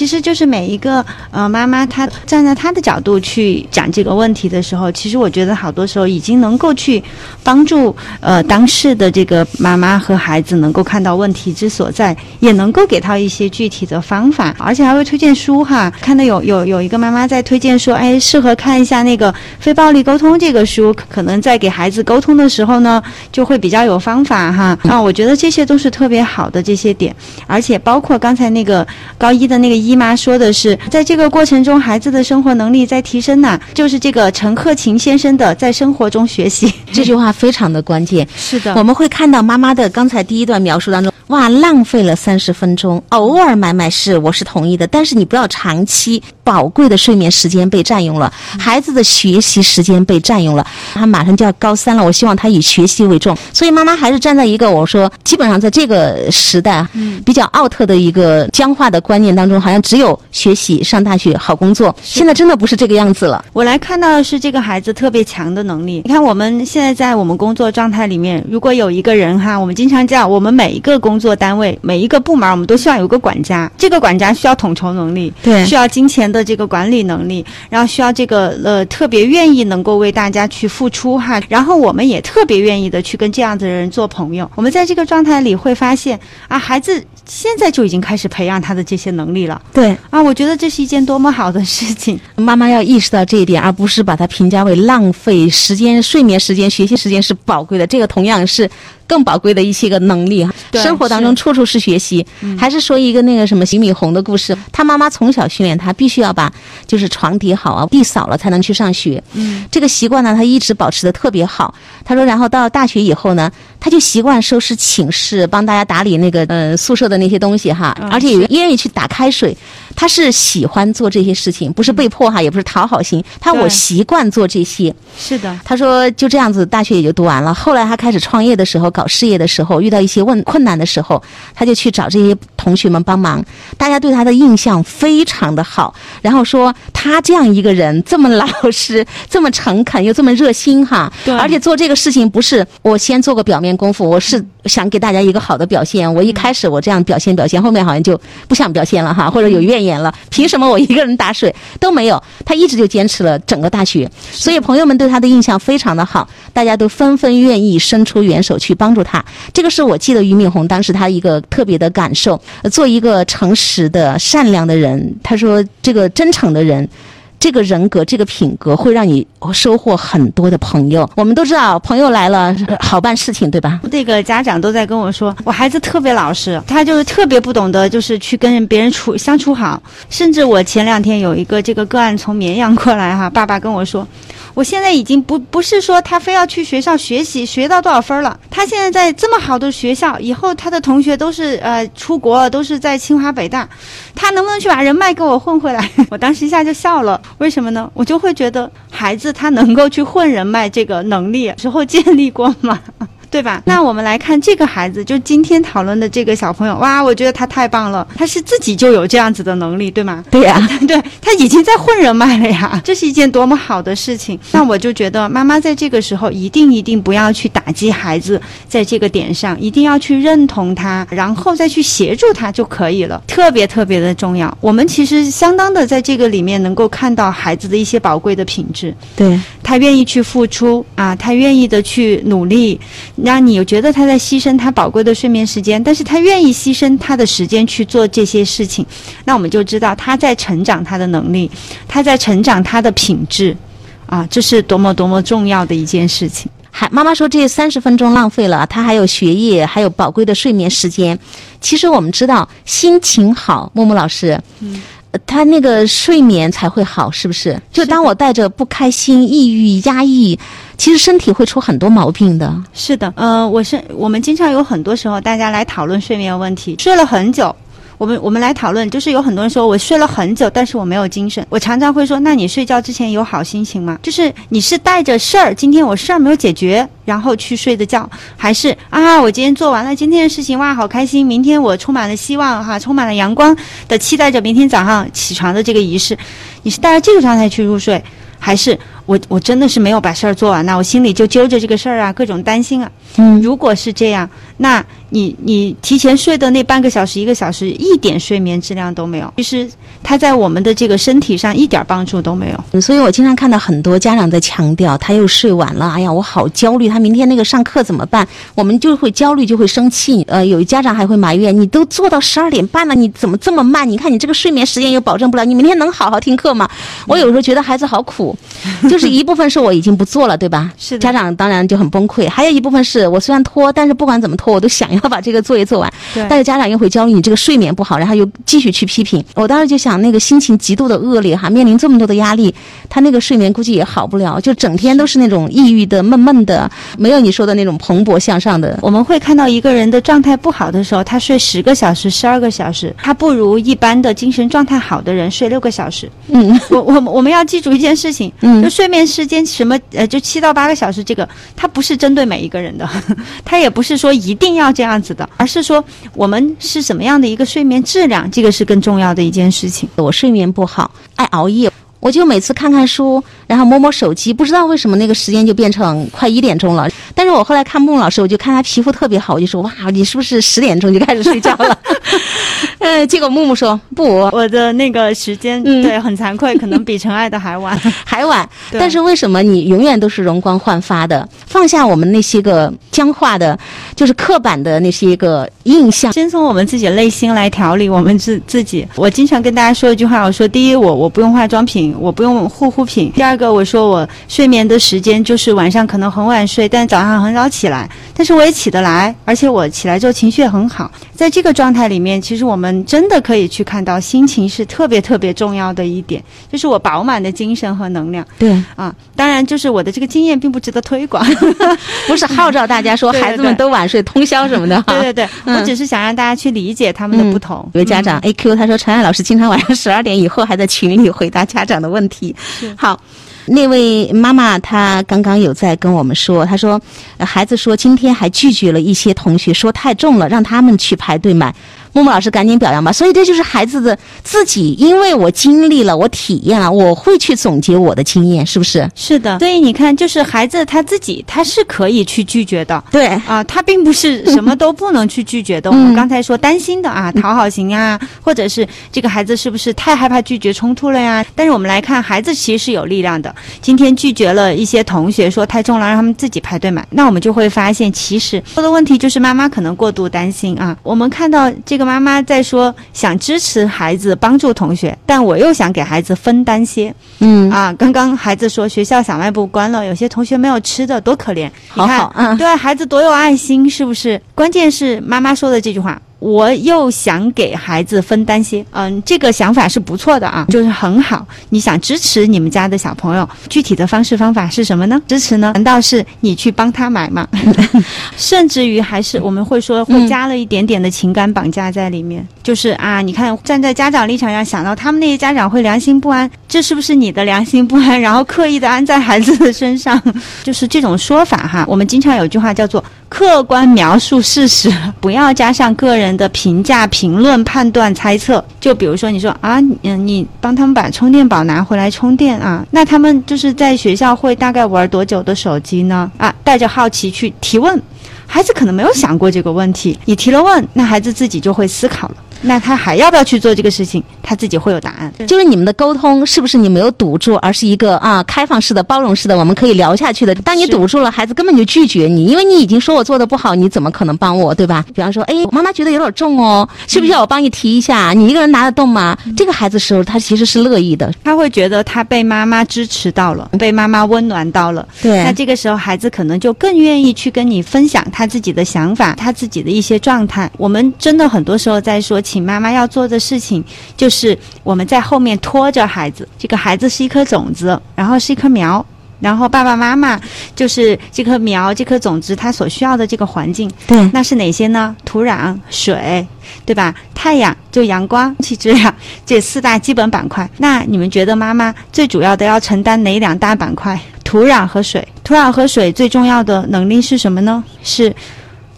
其实就是每一个呃妈妈，她站在她的角度去讲这个问题的时候，其实我觉得好多时候已经能够去帮助呃当事的这个妈妈和孩子能够看到问题之所在，也能够给到一些具体的方法，而且还会推荐书哈。看到有有有一个妈妈在推荐说，哎，适合看一下那个非暴力沟通这个书，可能在给孩子沟通的时候呢，就会比较有方法哈。啊，我觉得这些都是特别好的这些点，而且包括刚才那个高一的那个一姨妈说的是，在这个过程中，孩子的生活能力在提升呐，就是这个陈克勤先生的在生活中学习 这句话非常的关键。是的我们会看到妈妈的刚才第一段描述当中，哇，浪费了三十分钟，偶尔买买是我是同意的，但是你不要长期宝贵的睡眠时间被占用了，孩子的学习时间被占用了，他马上就要高三了，我希望他以学习为重，所以妈妈还是站在一个我说，基本上在这个时代嗯，比较 out 的一个僵化的观念当中，好像只有学习、上大学、好工作，现在真的不是这个样子了。我来看到的是这个孩子特别强的能力。你看，我们现在在我们工作状态里面，如果有一个人哈，我们经常讲，我们每一个工作单位、每一个部门，我们都希望有个管家。这个管家需要统筹能力，对需要金钱的这个管理能力，然后需要这个呃特别愿意能够为大家去付出哈。然后我们也特别愿意的去跟这样子的人做朋友。我们在这个状态里会发现啊，孩子现在就已经开始培养他的这些能力了对，啊，我觉得这是一件多么好的事情。妈妈要意识到这一点，而不是把它评价为浪费时间、睡眠时间、学习时间是宝贵的。这个同样是更宝贵的一些个能力哈。对生活当中处处是学习。还是说一个那个什么邢敏红的故事，他妈妈从小训练他，必须要把就是床叠好啊，地扫了才能去上学。嗯，这个习惯呢，他一直保持的特别好。他说，然后到大学以后呢，他就习惯收拾寝室，帮大家打理那个呃宿舍的那些东西哈，嗯而且也愿意去打开水。他是喜欢做这些事情，不是被迫哈，也不是讨好型。他我习惯做这些。是的，他说就这样子，大学也就读完了。后来他开始创业的时候，搞搞事业的时候，遇到一些问困难的时候，他就去找这些同学们帮忙。大家对他的印象非常的好，然后说他这样一个人这么老实、这么诚恳又这么热心哈，对而且做这个事情不是我先做个表面功夫，我是想给大家一个好的表现。我一开始我这样表现表现，后面好像就不想表现了哈，或者有怨言了。凭什么我一个人打水 都没有？他一直就坚持了整个大学，所以朋友们对他的印象非常的好，大家都纷纷愿意伸出援手去帮助他。这个是我记得俞敏洪当时他一个特别的感受，呃做一个诚实的、善良的人。他说，这个真诚的人。这个人格、这个品格会让你收获很多的朋友。我们都知道，朋友来了好办事情，对吧？那个家长都在跟我说，我孩子特别老实，他就是特别不懂得，就是去跟别人处相处好。甚至我前两天有一个这个个案从绵阳过来哈，爸爸跟我说，我现在已经不不是说他非要去学校学习，学到多少分了，他现在在这么好的学校，以后他的同学都是呃出国，都是在清华北大，他能不能去把人脉给我混回来？我当时一下就笑了，为什么呢？我就会觉得孩子他能够去混人脉这个能力之后建立过吗？对吧？那我们来看这个孩子，就今天讨论的这个小朋友，哇，我觉得他太棒了，他是自己就有这样子的能力，对吗？对呀、对他已经在混人脉了呀，这是一件多么好的事情。那我就觉得妈妈在这个时候一定一定不要去打击孩子，在这个点上一定要去认同他，然后再去协助他就可以了，特别特别的重要。我们其实相当的在这个里面能够看到孩子的一些宝贵的品质。对，他愿意去付出啊，他愿意的去努力，让你觉得他在牺牲他宝贵的睡眠时间，但是他愿意牺牲他的时间去做这些事情，那我们就知道他在成长他的能力，他在成长他的品质，啊，这是多么多么重要的一件事情。还妈妈说这三十分钟浪费了，他还有学业，还有宝贵的睡眠时间。其实我们知道，心情好，木木老师，嗯。他那个睡眠才会好，是不是？就当我带着不开心、抑郁、压抑，其实身体会出很多毛病的。是的，呃，我是我们经常有很多时候大家来讨论睡眠问题，睡了很久。我们我们来讨论，就是有很多人说我睡了很久，但是我没有精神。我常常会说，那你睡觉之前有好心情吗？就是你是带着事儿，今天我事儿没有解决，然后去睡的觉，还是啊，我今天做完了今天的事情，哇，好开心，明天我充满了希望哈，充满了阳光的期待着明天早上起床的这个仪式。你是带着这个状态去入睡，还是我我真的是没有把事儿做完，那我心里就揪着这个事儿啊，各种担心啊。嗯，如果是这样，那你你提前睡的那半个小时、一个小时，一点睡眠质量都没有。其实它在我们的这个身体上一点帮助都没有。所以我经常看到很多家长在强调，他又睡晚了，哎呀，我好焦虑，他明天那个上课怎么办？我们就会焦虑，就会生气。呃，有家长还会埋怨，你都做到十二点半了，你怎么这么慢？你看你这个睡眠时间又保证不了，你明天能好好听课吗？我有时候觉得孩子好苦，就是一部分是我已经不做了，对吧？是的家长当然就很崩溃，还有一部分是我虽然拖，但是不管怎么拖，我都想要把这个作业做完。对但是家长又会焦虑，你这个睡眠不好，然后又继续去批评。我当时就想，那个心情极度的恶劣哈，面临这么多的压力，他那个睡眠估计也好不了，就整天都是那种抑郁的、闷闷的，没有你说的那种蓬勃向上的。我们会看到一个人的状态不好的时候，他睡十个小时、十二个小时，他不如一般的精神状态好的人睡六个小时。嗯我我我们要记住一件事情，嗯就睡眠时间什么呃，就七到八个小时，这个它不是针对每一个人的，它也不是说一定要这样样子的，而是说我们是什么样的一个睡眠质量，这个是更重要的一件事情。我睡眠不好，爱熬夜。我就每次看看书，然后摸摸手机，不知道为什么那个时间就变成快一点钟了。但是我后来看孟老师，我就看他皮肤特别好，我就说哇，你是不是十点钟就开始睡觉了？呃，结果木木说不，我的那个时间、嗯对很惭愧，可能比陈爱的还晚。还晚。但是为什么你永远都是容光焕发的？放下我们那些个僵化的，就是刻板的那些个印象。先从我们自己内心来调理我们自自己。我经常跟大家说一句话，我说第一，我我不用化妆品，我不用护肤品；第二个，我说我睡眠的时间就是晚上可能很晚睡，但早上很早起来，但是我也起得来，而且我起来之后情绪也很好。在这个状态里面，其实我们真的可以去看到心情是特别特别重要的一点，就是我饱满的精神和能量对，啊。当然，就是我的这个经验并不值得推广。不是号召大家说孩子们都晚睡通宵什么的哈。对对对，嗯我只是想让大家去理解他们的不同。有个家长 A Q 他说陈爱老师经常晚上十二点以后还在群里回答家长的问题。好。那位妈妈她刚刚有在跟我们说，她说、孩子说今天还拒绝了一些同学，说太重了，让他们去排队买。木木老师赶紧表扬吧。所以这就是孩子的自己，因为我经历了，我体验了，我会去总结我的经验，是不是？是的，所以你看，就是孩子他自己他是可以去拒绝的。对，啊，他并不是什么都不能去拒绝的。我嗯们刚才说担心的啊，讨好型啊，或者是这个孩子是不是太害怕拒绝冲突了呀？但是我们来看，孩子其实是有力量的。今天拒绝了一些同学说太重了，让他们自己排队买，那我们就会发现，其实说的问题就是妈妈可能过度担心啊。我们看到这个妈妈在说想支持孩子，帮助同学，但我又想给孩子分担些。嗯，啊，刚刚孩子说学校小卖部关了，有些同学没有吃的，多可怜。你看，好好，嗯，对孩子多有爱心，是不是？关键是妈妈说的这句话。我又想给孩子分担些，嗯，这个想法是不错的啊，就是很好。你想支持你们家的小朋友，具体的方式方法是什么呢？支持呢？难道是你去帮他买吗？甚至于还是我们会说会加了一点点的情感绑架在里面，就是啊，你看站在家长立场上想到他们那些家长会良心不安，这是不是你的良心不安，然后刻意的安在孩子的身上？就是这种说法哈。我们经常有句话叫做客观描述事实，不要加上个人的评价、评论、判断、猜测。就比如说你说啊，嗯，你帮他们把充电宝拿回来充电啊，那他们就是在学校会大概玩多久的手机呢？啊，带着好奇去提问。孩子可能没有想过这个问题，你提了问，那孩子自己就会思考了。那他还要不要去做这个事情？他自己会有答案。就是你们的沟通是不是你没有堵住，而是一个啊开放式的、包容式的，我们可以聊下去的。当你堵住了，孩子根本就拒绝你，因为你已经说我做的不好，你怎么可能帮我，对吧？比方说，哎，妈妈觉得有点重哦，需不需要我帮你提一下？你一个人拿得动吗？这个孩子时候他其实是乐意的，他会觉得他被妈妈支持到了，被妈妈温暖到了。对那，这个时候，孩子可能就更愿意去跟你分享他自己的想法，他自己的一些状态。我们真的很多时候在说，请妈妈要做的事情，就是我们在后面拖着孩子。这个孩子是一颗种子，然后是一棵苗。然后爸爸妈妈就是这棵苗、这颗种子，它所需要的这个环境，对，那是哪些呢？土壤、水，对吧？太阳就阳光、空气质量这四大基本板块。那你们觉得妈妈最主要的要承担哪两大板块？土壤和水。土壤和水最重要的能力是什么呢？是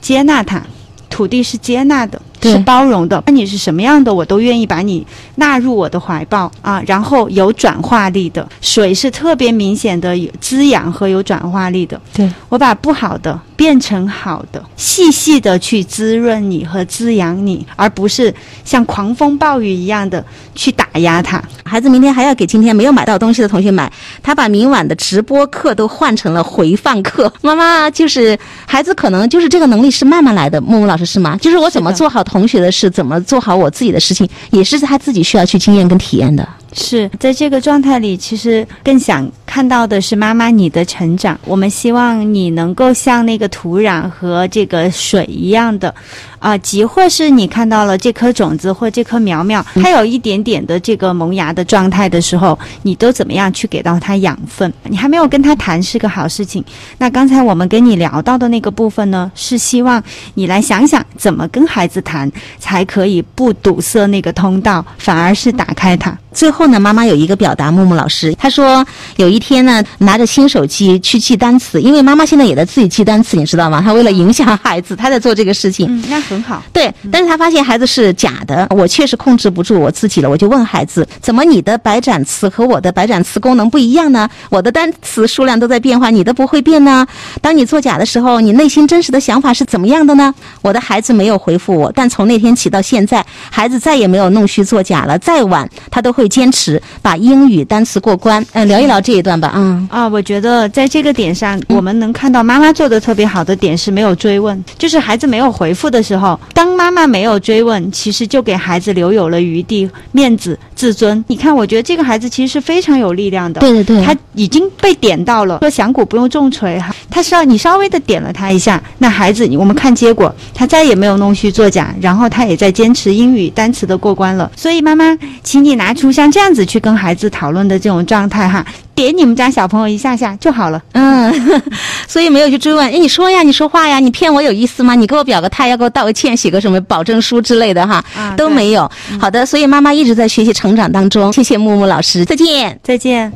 接纳它。土地是接纳的，对是包容的。那你是什么样的，我都愿意把你纳入我的怀抱啊。然后有转化力的水是特别明显的有滋养和有转化力的。对，我把不好的、变成好的，细细的去滋润你和滋养你，而不是像狂风暴雨一样的去打压他。孩子明天还要给今天没有买到东西的同学买，他把明晚的直播课都换成了回放课。妈妈就是孩子，可能就是这个能力是慢慢来的。木木老师是吗？就是我怎么做好同学的事，怎么做好我自己的事情，也是他自己需要去经验跟体验的。是在这个状态里，其实更想看到的是妈妈你的成长。我们希望你能够像那个土壤和这个水一样的，啊、即或是你看到了这颗种子或这棵苗苗，它有一点点的这个萌芽的状态的时候，你都怎么样去给到它养分？你还没有跟他谈是个好事情。那刚才我们跟你聊到的那个部分呢，是希望你来想想怎么跟孩子谈，才可以不堵塞那个通道，反而是打开它。最后呢，妈妈有一个表达，木木老师，她说有一天呢，拿着新手机去记单词，因为妈妈现在也在自己记单词，你知道吗？她为了影响孩子，她在做这个事情。嗯，那很好。对，但是他发现孩子是假的，我确实控制不住我自己了，我就问孩子，怎么你的白展词和我的白展词功能不一样呢？我的单词数量都在变化，你的不会变呢？当你作假的时候，你内心真实的想法是怎么样的呢？我的孩子没有回复我，但从那天起到现在，孩子再也没有弄虚作假了，再晚他都会坚持把英语单词过关。嗯、聊一聊这一段吧，嗯。啊，我觉得在这个点上，我们能看到妈妈做的特别好的点是没有追问，就是孩子没有回复的时候，当妈妈没有追问，其实就给孩子留有了余地、面子、自尊。你看，我觉得这个孩子其实是非常有力量的。对对对，他已经被点到了，说响鼓不用重锤哈，他是要你稍微的点了他一下，那孩子我们看结果，他再也没有弄虚作假，然后他也在坚持英语单词的过关了。所以妈妈，请你拿出像这样子去跟孩子讨论的这种状态哈，点你们家小朋友一下下就好了。嗯，所以没有去追问，哎，你说呀，你说话呀，你骗我有意思吗？你给我表个态，要给我道个歉，写个什么保证书之类的哈，啊都没有。好的，所以妈妈一直在学习成长当中。谢谢木木老师，再见。再见。